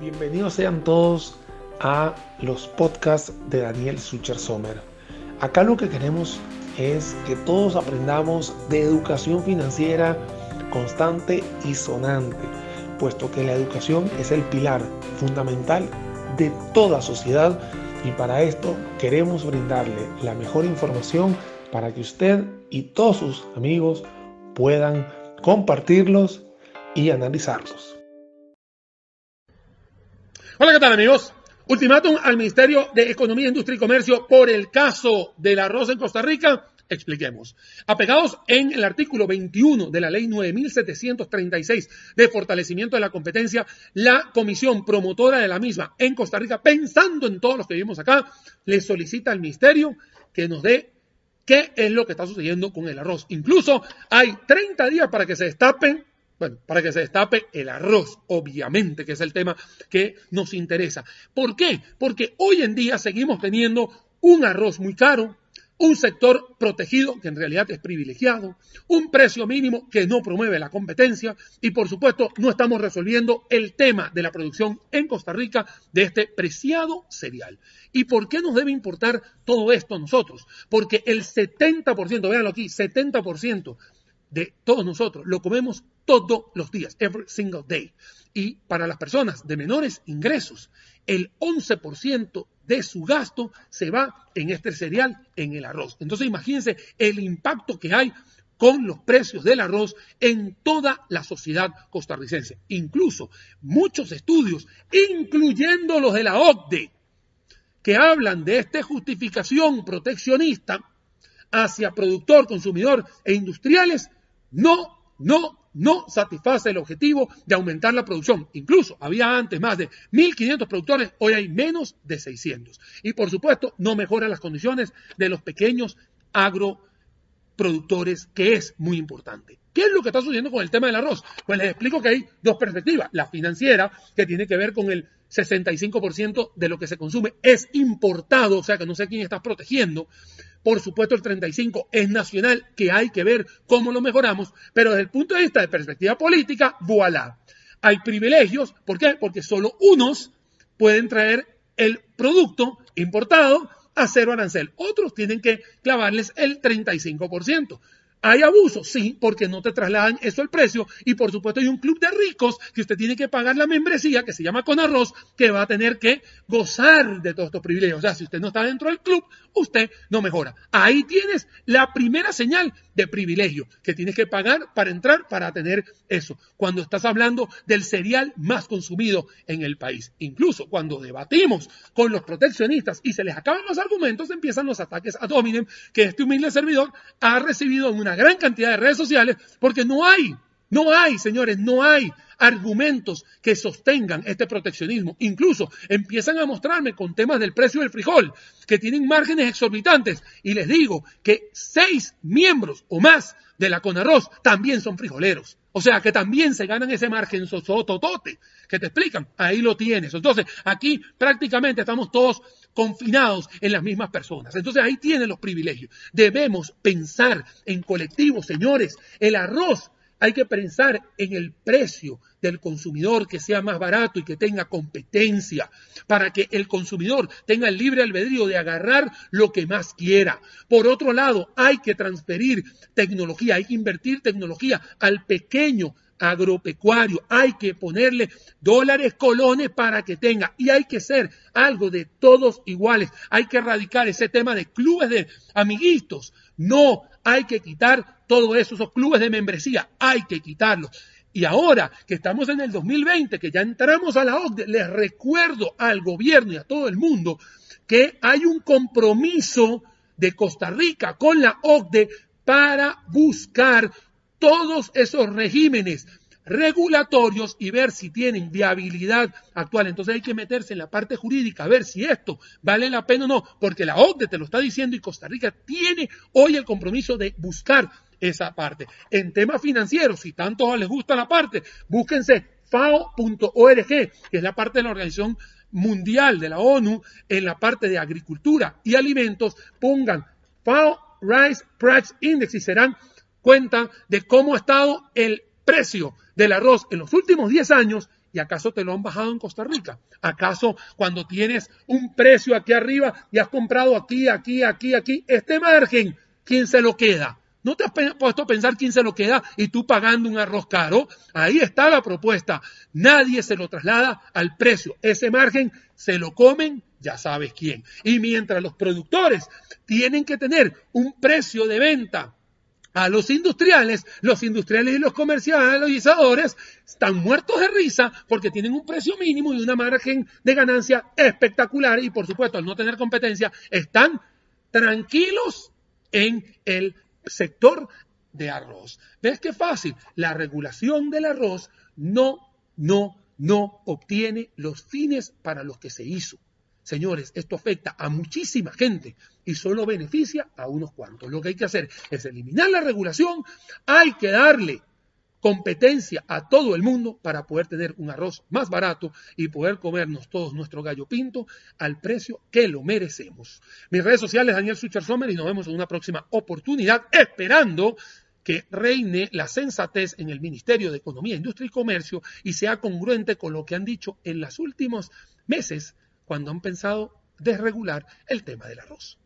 Bienvenidos sean todos a los podcasts de Daniel Sucher Sommer. Acá lo que queremos es que todos aprendamos de educación financiera constante y sonante, puesto que la educación es el pilar fundamental de toda sociedad y para esto queremos brindarle la mejor información para que usted y todos sus amigos puedan compartirlos y analizarlos. Hola, ¿qué tal amigos? Ultimátum al Ministerio de Economía, Industria y Comercio por el caso del arroz en Costa Rica. Expliquemos. Apegados en el artículo 21 de la ley 9736 de fortalecimiento de la competencia, la comisión promotora de la misma en Costa Rica, pensando en todos los que vivimos acá, le solicita al ministerio que nos dé qué es lo que está sucediendo con el arroz. Incluso hay 30 días para que se destapen bueno, para que se destape el arroz, obviamente, que es el tema que nos interesa. ¿Por qué? Porque hoy en día seguimos teniendo un arroz muy caro, un sector protegido que en realidad es privilegiado, un precio mínimo que no promueve la competencia y por supuesto no estamos resolviendo el tema de la producción en Costa Rica de este preciado cereal. ¿Y por qué nos debe importar todo esto a nosotros? Porque el 70%, véanlo aquí, 70% de todos nosotros lo comemos todos los días, every single day. Y para las personas de menores ingresos, el 11% de su gasto se va en este cereal, en el arroz. Entonces imagínense el impacto que hay con los precios del arroz en toda la sociedad costarricense. Incluso muchos estudios, incluyendo los de la OCDE, que hablan de esta justificación proteccionista hacia productor, consumidor e industriales, no, no, no satisface el objetivo de aumentar la producción. Incluso había antes más de 1.500 productores, hoy hay menos de 600. Y por supuesto, no mejora las condiciones de los pequeños agroproductores, que es muy importante. ¿Qué es lo que está sucediendo con el tema del arroz? Pues les explico que hay dos perspectivas. La financiera, que tiene que ver con el 65% de lo que se consume es importado, o sea que no sé quién está protegiendo. Por supuesto, el 35 es nacional, que hay que ver cómo lo mejoramos, pero desde el punto de vista de perspectiva política, voilà. Hay privilegios, ¿por qué? Porque solo unos pueden traer el producto importado a cero arancel. Otros tienen que clavarles el 35%. ¿Hay abuso? Sí, porque no te trasladan eso el precio. Y por supuesto hay un club de ricos que usted tiene que pagar la membresía, que se llama Con Arroz, que va a tener que gozar de todos estos privilegios. O sea, si usted no está dentro del club, usted no mejora. Ahí tienes la primera señal de privilegio, que tienes que pagar para entrar, para tener eso. Cuando estás hablando del cereal más consumido en el país. Incluso cuando debatimos con los proteccionistas y se les acaban los argumentos, empiezan los ataques a dominem que este humilde servidor ha recibido en una gran cantidad de redes sociales porque no hay, no hay, señores, no hay argumentos que sostengan este proteccionismo. Incluso empiezan a mostrarme con temas del precio del frijol, que tienen márgenes exorbitantes, y les digo que seis miembros o más de la Conarroz también son frijoleros. O sea, que también se ganan ese margen sosototote que te explican. Ahí lo tienes. Entonces, aquí prácticamente estamos todos confinados en las mismas personas. Entonces, ahí tienen los privilegios. Debemos pensar en colectivo, señores. El arroz hay que pensar en el precio del consumidor que sea más barato y que tenga competencia, para que el consumidor tenga el libre albedrío de agarrar lo que más quiera. Por otro lado, hay que transferir tecnología, hay que invertir tecnología al pequeño agropecuario. Hay que ponerle dólares, colones para que tenga. Y hay que ser algo de todos iguales. Hay que erradicar ese tema de clubes de amiguitos. No, hay que quitar todo eso, esos clubes de membresía, hay que quitarlos. Y ahora que estamos en el 2020, que ya entramos a la OCDE, les recuerdo al gobierno y a todo el mundo que hay un compromiso de Costa Rica con la OCDE para buscar todos esos regímenes regulatorios y ver si tienen viabilidad actual. Entonces hay que meterse en la parte jurídica, a ver si esto vale la pena o no, porque la OCDE te lo está diciendo y Costa Rica tiene hoy el compromiso de buscar esa parte. En temas financieros, si tanto les gusta la parte, búsquense FAO.org, que es la parte de la Organización Mundial de la ONU, en la parte de agricultura y alimentos, pongan FAO Rice Price Index y serán cuenta de cómo ha estado el precio del arroz en los últimos 10 años ¿Y acaso te lo han bajado en Costa Rica? ¿Acaso cuando tienes un precio aquí arriba y has comprado aquí, aquí, aquí, aquí, este margen, ¿quién se lo queda? ¿No te has puesto a pensar quién se lo queda y tú pagando un arroz caro? Ahí está la propuesta. Nadie se lo traslada al precio. Ese margen se lo comen, ya sabes quién. Y mientras los productores tienen que tener un precio de venta a los industriales, los industriales y los comercializadores están muertos de risa porque tienen un precio mínimo y una margen de ganancia espectacular y por supuesto al no tener competencia están tranquilos en el sector de arroz. ¿Ves qué fácil? La regulación del arroz no, no, no obtiene los fines para los que se hizo. Señores, esto afecta a muchísima gente y solo beneficia a unos cuantos. Lo que hay que hacer es eliminar la regulación, hay que darle competencia a todo el mundo para poder tener un arroz más barato y poder comernos todos nuestro gallo pinto al precio que lo merecemos. Mis redes sociales, Daniel Sucher Sommer, y nos vemos en una próxima oportunidad, esperando que reine la sensatez en el Ministerio de Economía, Industria y Comercio y sea congruente con lo que han dicho en los últimos meses cuando han pensado desregular el tema del arroz.